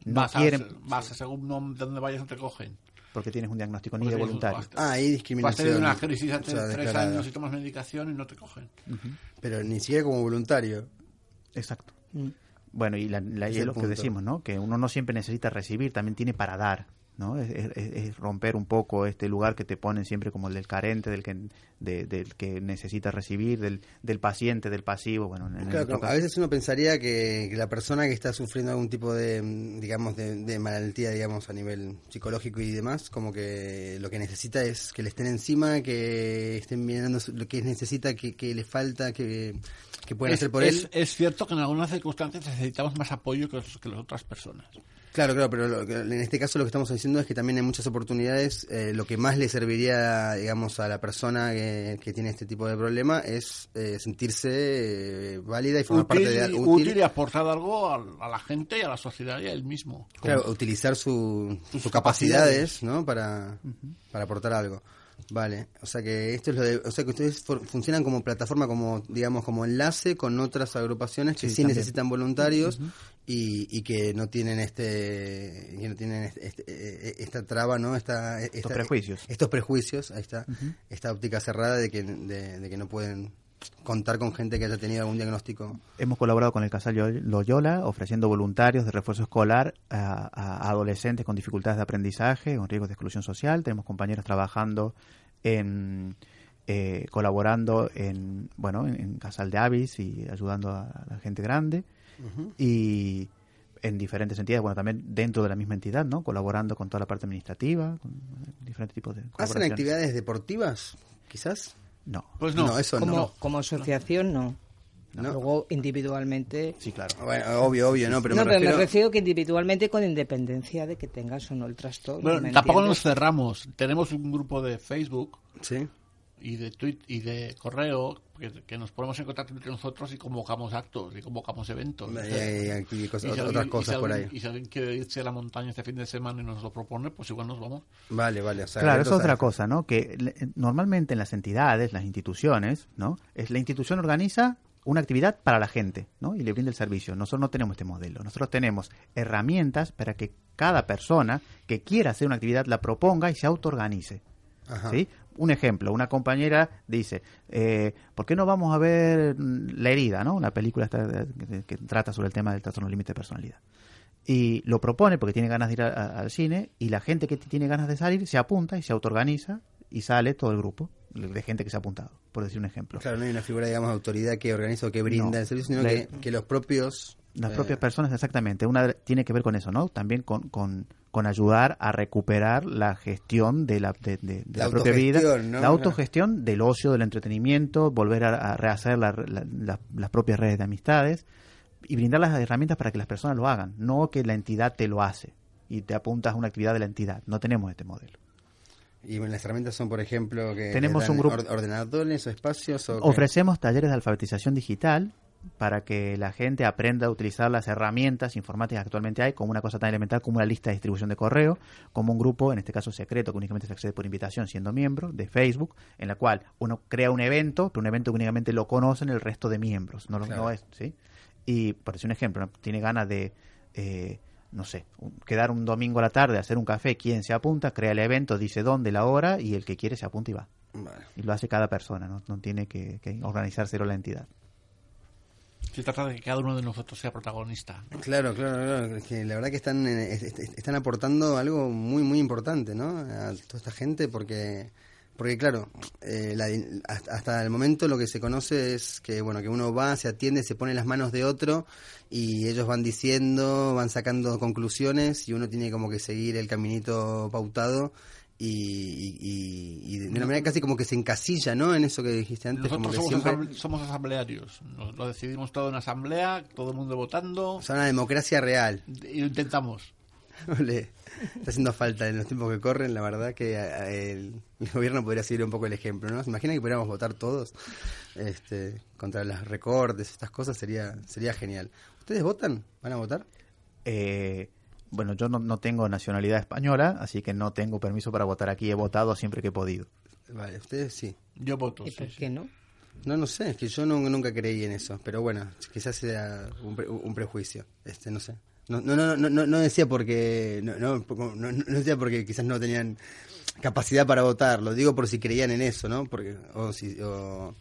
no vas, quieren, a, vas a según donde vayas no te cogen. porque tienes un diagnóstico ni de voluntario. vas- Ah, hay Vas a discriminación. tener una crisis hace o sea, tres declarada. años y tomas medicación y no te cogen. Pero ni siquiera como voluntario. Exacto. Mm. Bueno, y, la, la- y Es lo que punto. decimos, ¿no? Que uno no siempre necesita recibir, también tiene para dar, ¿no? Es, es- es romper un poco este lugar que te ponen siempre como el del carente, del que, de- del que necesita recibir, del, del paciente, del pasivo, bueno, en, en Claro, a veces uno pensaría que, que la persona que está sufriendo algún tipo de, digamos, de, de malaltía, digamos, a nivel psicológico y demás, como que lo que necesita es que le estén encima, que estén mirando lo que necesita, que, que le falta, que, que pueden es, hacer por es- él. es cierto que en algunas circunstancias necesitamos más apoyo que, los- que las otras personas. Claro, claro, pero lo que- en este caso lo que estamos diciendo es que también hay muchas oportunidades. eh, lo que más le serviría, digamos, a la persona que, que tiene este tipo de problema es eh, sentirse eh, válida y formar Útil, parte de y- útil. útil y aportar algo a, a la gente y a la sociedad y a él mismo. Claro, utilizar su, Sus sus capacidades, ¿no? Para, para aportar algo. Vale, o sea que esto es lo de, o sea que ustedes for- funcionan como plataforma, como digamos como enlace con otras agrupaciones que Sí, sí, necesitan voluntarios y, y que no tienen este, que no tienen este, este- eh, esta traba, ¿no? Esta, esta- prejuicios. estos prejuicios, ahí está, esta óptica cerrada de que, de, de que no pueden contar con gente que haya tenido algún diagnóstico. Hemos colaborado con el Casal Loy- Loyola ofreciendo voluntarios de refuerzo escolar a, a adolescentes con dificultades de aprendizaje, con riesgos de exclusión social. Tenemos compañeros trabajando en eh, colaborando en bueno en, en Casal de Avis y ayudando a la gente grande y en diferentes entidades, bueno también dentro de la misma entidad, ¿no? Colaborando con toda la parte administrativa, con diferentes tipos de ¿Hacen actividades deportivas, quizás? No. Pues no. No, eso como, no. como asociación, no. No. Luego, individualmente. Sí, claro. Bueno, obvio, obvio, ¿no? Pero no, me pero refiero... me refiero que individualmente con independencia de que tengas o no el trastorno. Bueno, ¿me tampoco entiendes? nos cerramos. Tenemos un grupo de Facebook Sí. Y de tweet y de correo que, que nos ponemos en contacto entre nosotros y convocamos actos y convocamos eventos. Y cosas- y si otras alguien- cosas y si por alguien- ahí. Y si alguien quiere irse a la montaña este fin de semana y nos lo propone, pues igual nos vamos. Vale, vale. O sea, Claro, eso es entonces- otra cosa, ¿no? Que le- normalmente en las entidades, las instituciones, ¿no? Es la institución organiza una actividad para la gente, ¿no? Y le brinda el servicio. Nosotros no tenemos este modelo. Nosotros tenemos herramientas para que cada persona que quiera hacer una actividad la proponga y se autoorganice. Ajá. ¿sí? Un ejemplo, una compañera dice, eh, ¿por qué no vamos a ver La herida, ¿no? Una película que, trata sobre el tema del trastorno límite de personalidad. Y lo propone porque tiene ganas de ir a- a- al cine y la gente que tiene ganas de salir se apunta y se autoorganiza y sale todo el grupo de gente que se ha apuntado, por decir un ejemplo. Claro, no hay una figura, digamos, de autoridad que organiza o que brinda No. el servicio, sino La- que, que los propios... Las eh, propias personas, exactamente. Una tiene que ver con eso, ¿no? También con, con, con ayudar a recuperar la gestión de la, de, de- de La la propia vida. ¿no? La autogestión del ocio, del entretenimiento, volver a, a rehacer la- la- la- las propias redes de amistades y brindar las herramientas para que las personas lo hagan, no que la entidad te lo hace y te apuntas a una actividad de la entidad. No tenemos este modelo. Y las herramientas son, por ejemplo, que Tenemos un grupo- or- ordenadores o espacios o qué? Ofrecemos talleres de alfabetización digital para que la gente aprenda a utilizar las herramientas informáticas que actualmente hay, como una cosa tan elemental como una lista de distribución de correo, como un grupo, en este caso secreto, que únicamente se accede por invitación siendo miembro de Facebook, en la cual uno crea un evento, pero un evento que únicamente lo conocen el resto de miembros, no, lo- Claro. no es, ¿sí? Y, por decir un ejemplo, ¿no? tiene ganas de, eh, no sé, un- quedar un domingo a la tarde, hacer un café, quien se apunta, crea el evento, dice dónde, la hora, y el que quiere se apunta y va. Vale. Y lo hace cada persona, no, no tiene que, que organizárselo la entidad. Se trata de que cada uno de nosotros sea protagonista. Claro, claro, claro, que la verdad que están eh, est- est- están aportando algo muy muy importante, ¿no? A toda esta gente porque porque claro, eh, la hasta el momento lo que se conoce es que bueno, que uno va, se atiende, se pone las manos de otro y ellos van diciendo, van sacando conclusiones y uno tiene como que seguir el caminito pautado y, y, y- y de una manera casi como que se encasilla, ¿no? En eso que dijiste antes, como Nosotros que somos, siempre... asamble- somos asamblearios. Nos- lo decidimos todo en asamblea, todo el mundo votando. O sea, una democracia real. Y lo intentamos. Ole, está haciendo falta en los tiempos que corren, la verdad que eh, el, el gobierno podría seguir un poco el ejemplo, ¿no? ¿Se imagina que pudiéramos votar todos este, contra los recortes, estas cosas? Sería sería genial. ¿Ustedes votan? ¿Van a votar? Eh, bueno, yo no, no tengo nacionalidad española, así que no tengo permiso para votar aquí. He votado siempre que he podido. Vale, ustedes sí. Yo voto. ¿Y sí, por sí. qué no? No, no sé, es que yo no- nunca creí en eso, pero bueno, quizás sea un, pre- un prejuicio, este, no sé. No, no, no, no, no, no decía porque, no, no, no, no- no decía porque quizás no tenían capacidad para votar, lo digo por si creían en eso, ¿no? Porque, o si, o,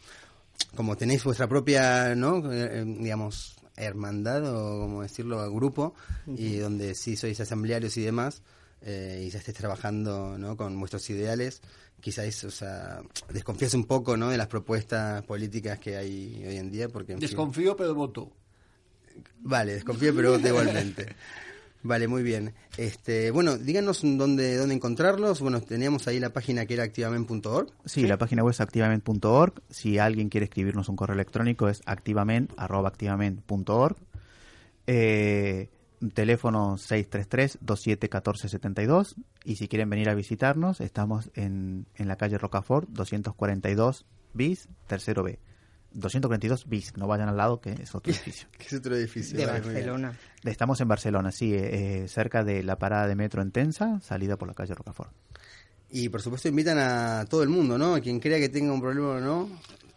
como tenéis vuestra propia, ¿no? Eh, eh, digamos, hermandad o como decirlo, grupo, y donde sí sois asamblearios y demás, eh, y ya estés trabajando, ¿no? Con vuestros ideales, quizás, o sea, desconfías un poco, ¿no? De las propuestas políticas que hay hoy en día, porque... en fin- Desconfío, pero voto. Vale, desconfío, pero voto igualmente. Vale, muy bien. Este, bueno, díganos dónde, dónde encontrarlos. Bueno, teníamos ahí la página que era activamente.org. Sí, la página web es activament.org. Si alguien quiere escribirnos un correo electrónico es activament.org. Eh, teléfono 633-271472. Y si quieren venir a visitarnos, estamos en, en la calle Rocafort, 242 bis, tercero B. 242 bis, no vayan al lado que es otro edificio. Que es otro edificio. De. Barcelona. Estamos en Barcelona, sí, eh, eh, cerca de la parada de metro en Tensa, salida por la calle Rocafort. Y por supuesto invitan a todo el mundo, ¿no? A quien crea que tenga un problema o no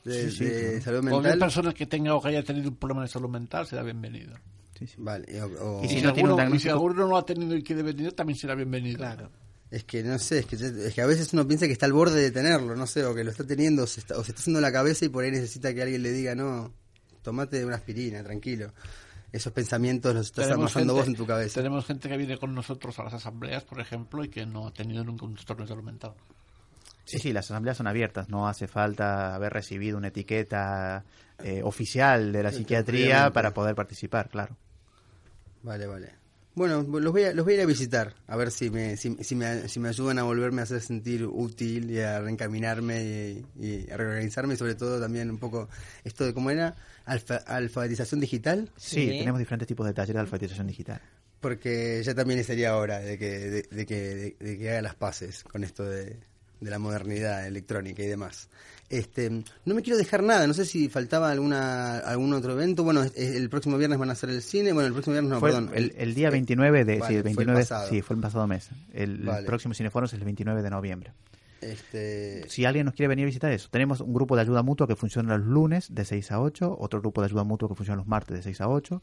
de, Sí, sí, de claro. salud Cualquier mental. persona que tenga o que haya tenido un problema de salud mental será bienvenido. Sí, sí. Vale, o- o- Y Y si si, no tiene un alguno, y si alguno no lo ha tenido y quiere venir, también será bienvenido. Claro. Es que no sé, es que, es que a veces uno piensa que está al borde de tenerlo, no sé, o que lo está teniendo, o se está, o se está haciendo la cabeza y por ahí necesita que alguien le diga, no, tomate una aspirina, tranquilo. Esos pensamientos los estás amasando vos en tu cabeza. tenemos gente que viene con nosotros a las asambleas, por ejemplo, y que no ha tenido nunca un trastorno de salud mental. Sí, sí, las asambleas son abiertas, no hace falta haber recibido una etiqueta eh, oficial de la psiquiatría para poder participar, claro. Vale, vale. Bueno, los voy a, los voy a ir a visitar, a ver si me, si, si me, si me ayudan a volverme a hacer sentir útil y a reencaminarme y, y a reorganizarme y sobre todo también un poco esto de cómo era alfa- alfabetización digital, Sí, Sí. tenemos diferentes tipos de talleres de alfabetización digital. porque ya también sería hora de que, de, de que, de, de que haga las paces con esto de, de la modernidad electrónica y demás. Este, no me quiero dejar nada, no sé si faltaba alguna algún otro evento. Bueno, el próximo viernes van a hacer el cine. Bueno, el próximo viernes no, fue perdón. el, el día eh, 29 de... vale, sí, el fue el 29, pasado. sí, fue el pasado mes. El, próximo Cineforos es el 29 de noviembre. Este, Si alguien nos quiere venir a visitar eso, tenemos un grupo de ayuda mutua que funciona los lunes de 6 a 8, otro grupo de ayuda mutua que funciona los martes de 6 a 8.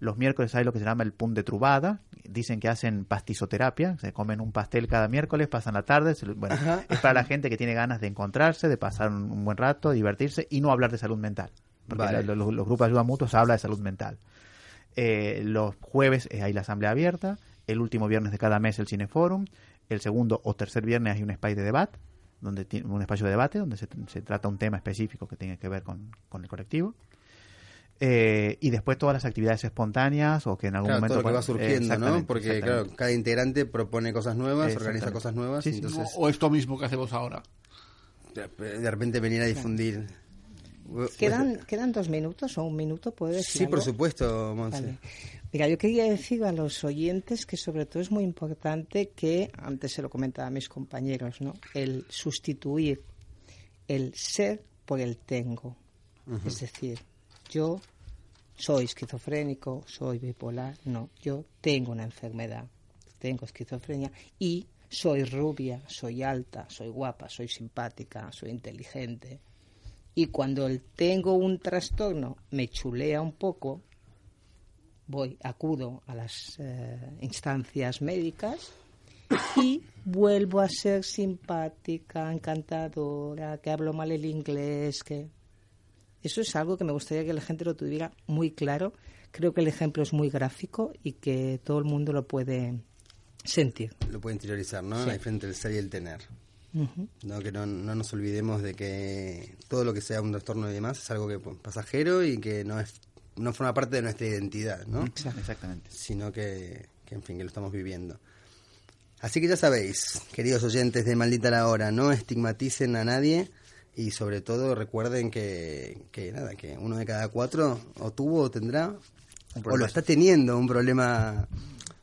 Los miércoles hay lo que se llama el pun de trubada. Dicen que hacen pastizoterapia, se comen un pastel cada miércoles, pasan la tarde. se bueno, Ajá. es para la gente que tiene ganas de encontrarse, de pasar un, un buen rato, divertirse y no hablar de salud mental. Porque Vale. los, los grupos de ayuda mutua se habla de salud mental. Eh, los jueves eh, hay la asamblea abierta, el último viernes de cada mes el cineforum, el segundo o tercer viernes hay un espacio de debate, donde tiene un espacio de debate donde se, se trata un tema específico que tiene que ver con, con el colectivo. Eh, y después todas las actividades espontáneas o que en algún claro, momento todo lo que va eh, surgiendo, ¿no? Porque, claro, cada integrante propone cosas nuevas, organiza cosas nuevas, Sí, sí. entonces O esto mismo que hacemos ahora. de repente venir a difundir. ¿Quedan, ¿Quedan dos minutos o un minuto? ¿Puedo decir Sí, por supuesto, Monse. Vale. Mira, yo quería decir a los oyentes que sobre todo es muy importante que, antes se lo comentaba a mis compañeros, ¿no? El sustituir el ser por el tengo. Es decir, yo soy esquizofrénico, soy bipolar, no, yo tengo una enfermedad, tengo esquizofrenia y soy rubia, soy alta, soy guapa, soy simpática, soy inteligente. Y cuando tengo un trastorno me chulea un poco, voy, acudo a las eh, instancias médicas y vuelvo a ser simpática, encantadora, que hablo mal el inglés, que eso es algo que me gustaría que la gente lo tuviera muy claro. Creo que el ejemplo es muy gráfico y que todo el mundo lo puede sentir. Lo puede interiorizar, ¿no? Sí. Ahí frente al ser y el tener. No, que no, no nos olvidemos de que todo lo que sea un trastorno y demás es algo que pues, pasajero y que no es no forma parte de nuestra identidad, ¿no? Exactamente. Sino que, que, en fin, que lo estamos viviendo. Así que ya sabéis, queridos oyentes de Maldita la Hora, no estigmaticen a nadie y sobre todo recuerden que, que nada, que uno de cada cuatro o tuvo o tendrá o lo está teniendo un problema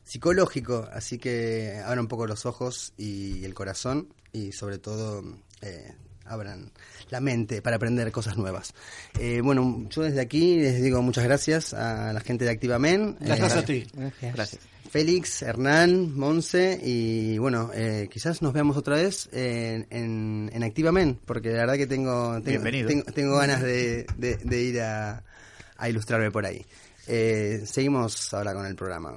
psicológico, así que abran un poco los ojos y el corazón y sobre todo eh, abran la mente para aprender cosas nuevas. Eh, bueno, yo desde aquí les digo muchas gracias a la gente de Activamen. Gracias eh, a ti. Gracias. Gracias. Félix, Hernán, Monse y bueno, eh, quizás nos veamos otra vez en, en, en Activamen, porque la verdad que tengo, tengo, tengo ganas de, de- de ir a, a ilustrarme por ahí. Eh, seguimos ahora con el programa.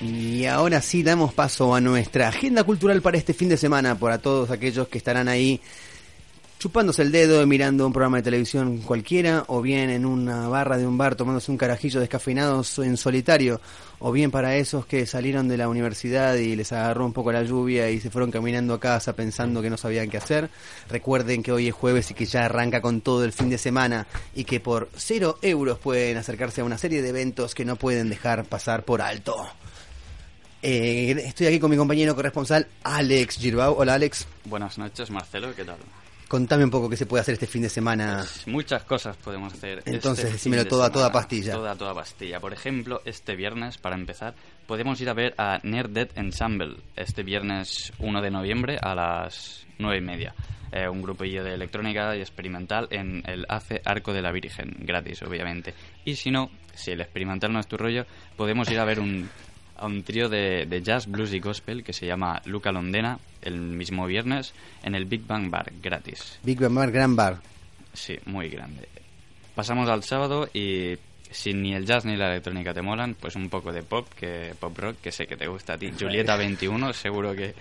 Y ahora sí damos paso a nuestra agenda cultural para este fin de semana, para todos aquellos que estarán ahí chupándose el dedo, mirando un programa de televisión cualquiera, o bien en una barra de un bar tomándose un carajillo descafeinado en solitario, o bien para esos que salieron de la universidad y les agarró un poco la lluvia y se fueron caminando a casa pensando que no sabían qué hacer. Recuerden que hoy es jueves y que ya arranca con todo el fin de semana y que por cero euros pueden acercarse a una serie de eventos que no pueden dejar pasar por alto. Eh, estoy aquí con mi compañero corresponsal Alex Girbau. Hola Alex, Buenas noches, Marcelo, ¿qué tal? Contame un poco qué se puede hacer este fin de semana. Muchas cosas podemos hacer. Entonces, este decímelo todo a toda pastilla. Toda, toda pastilla. Por ejemplo, este viernes, para empezar, podemos ir a ver a Nerd Ensemble. Este viernes 1 de noviembre a las 9 y media. Eh, un grupillo de electrónica y experimental en el ACE Arco de la Virgen. Gratis, obviamente. Y si no, si el experimental no es tu rollo, podemos ir a ver un, a un trío de, de jazz, blues y gospel que se llama Luca Londena el mismo viernes en el Big Bang Bar. Gratis. Big Bang Bar, Gran Bar. Sí, muy grande. Pasamos al sábado y si ni el jazz ni la electrónica te molan, pues un poco de pop, que pop rock, que sé que te gusta a ti. Julieta 21, seguro que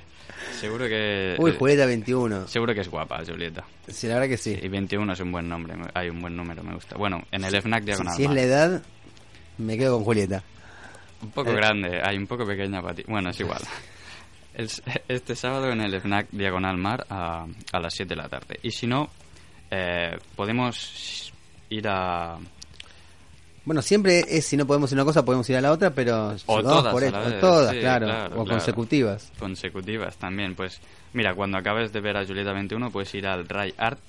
seguro que Uy, Julieta 21. seguro que es guapa, Julieta. Sí, la verdad que sí. Y 21 es un buen nombre, hay un buen número, me gusta. Bueno, en el FNAC Si, diagonal. si es Mar. la edad, me quedo con Julieta. Un poco grande, hay un poco pequeña para ti. Bueno, es igual. El este sábado en el FNAC Diagonal Mar a, a las 7 de la tarde. Y si no, eh, podemos ir a... Bueno, siempre es, si no podemos ir a una cosa, podemos ir a la otra, pero O todas por esto, o todas, sí, claro, claro, o claro. consecutivas. consecutivas también. Pues mira, cuando acabes de ver a Julieta 21 puedes ir al Rai Art,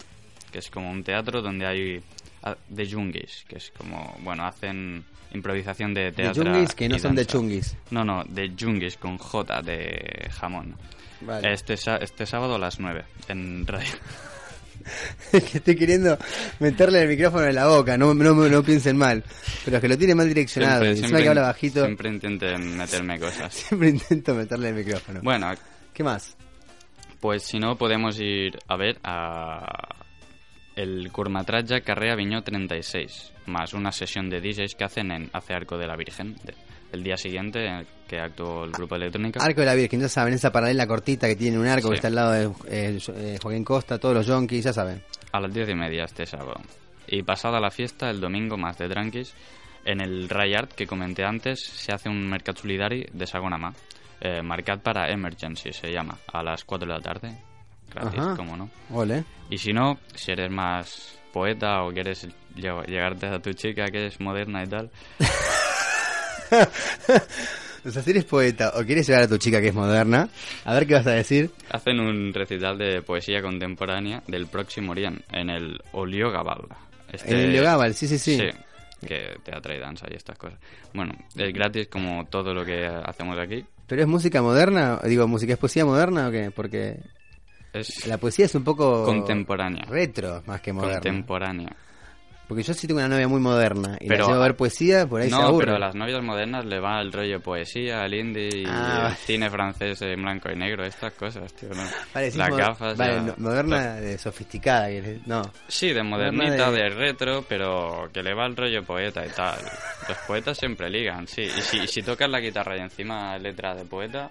que es como un teatro donde hay ah, de jungis, que es como, bueno, hacen improvisación de De teatro. chunguis que no son de danza. chunguis. No, no, de jungis con J de jamón. Vale. Este, este sábado a las 9 en. Es que estoy queriendo meterle el micrófono en la boca, no, no, no piensen mal. Pero es que lo tiene mal direccionado. y encima que habla bajito, siempre intenten meterme cosas. siempre intento meterle el micrófono. Bueno, ¿Qué más? pues si no podemos ir a ver a el curtmetratge Carrer Aviñó 36, más una sesión de DJs que hacen en Hace Arco de la Virgen, de- el día siguiente en el que actuó el grupo electrónica. Arco de la Virgen, ya saben, esa paralela cortita que tiene un arco que está al lado de eh, eh, Joaquín Costa, todos los yonkis, ya saben. A las diez y media este sábado. Y pasada la fiesta, el domingo más de tranquis, en el Rayart que comenté antes, se hace un mercat solidari de Sagonama. Eh, marcat para Emergency se llama, a las 4 de la tarde. Gratis, Ajá. como no. Ole. Y si no, si eres más poeta o quieres lle- llegarte a tu chica que es moderna y tal, O sea, si eres poeta o quieres llevar a tu chica que es moderna, a ver qué vas a decir. hacen un recital de poesía contemporánea del próximo Orient en el Oliogabal. Este- En el Leogabal, sí, sí, sí. que teatro y danza y estas cosas. Bueno, es gratis como todo lo que hacemos aquí. ¿Pero es música moderna? Digo, ¿música es poesía moderna o qué? Porque Es la poesía es un poco... contemporánea. Retro, más que moderna. Contemporánea. Porque yo sí tengo una novia muy moderna y Pero- la llevo a ver poesía, por ahí se No, aburre. pero a las novias modernas le va el rollo poesía, el indie y Ah, el cine francés en blanco y negro, estas cosas, tío, ¿no? Vale, decís Las gafas. vale, ya- moderna, de sofisticada. No. Sí, de modernita, de- de... retro, pero que le va el rollo poeta y tal. Los poetas siempre ligan, sí. Y si, si tocas la guitarra y encima letra de poeta...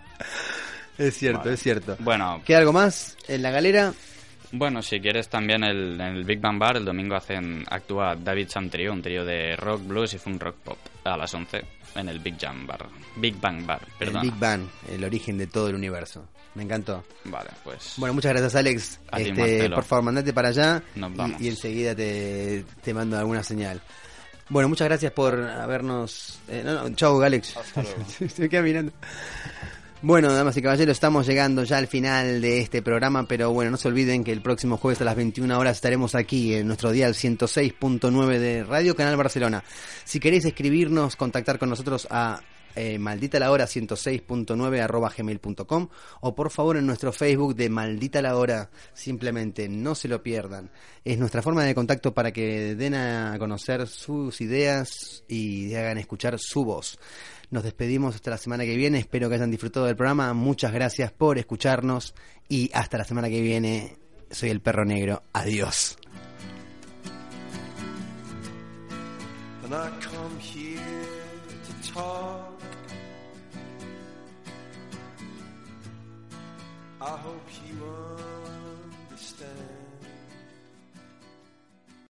Es cierto, Vale. es cierto. Bueno, ¿Queda algo más en la galera? bueno, si quieres también el, en el Big Bang Bar el domingo hacen actúa David Sam Trio, un trío de rock, blues y funk rock pop a las 11 en el Big Jam Bar. Big Bang Bar, perdón. El Big Bang, el origen de todo el universo. Me encantó. Vale, pues... Bueno, muchas gracias Alex. A Este, por favor, mandate para allá Nos y- vamos. Y, enseguida te, te mando alguna señal. Bueno, muchas gracias por habernos... eh, no, no, chau Alex. Se me queda mirando. Bueno, damas y caballeros, estamos llegando ya al final de este programa, pero bueno, no se olviden que el próximo jueves a las 21 horas estaremos aquí en nuestro dial 106.9 de Radio Canal Barcelona. Si queréis escribirnos, contactar con nosotros a maldita la hora 106.9 arroba gmail.com o por favor en nuestro Facebook de maldita la hora simplemente no se lo pierdan es nuestra forma de contacto para que den a conocer sus ideas y hagan escuchar su voz nos despedimos hasta la semana que viene. Espero que hayan disfrutado del programa. Muchas gracias por escucharnos. Y hasta la semana que viene. Soy el perro negro. Adiós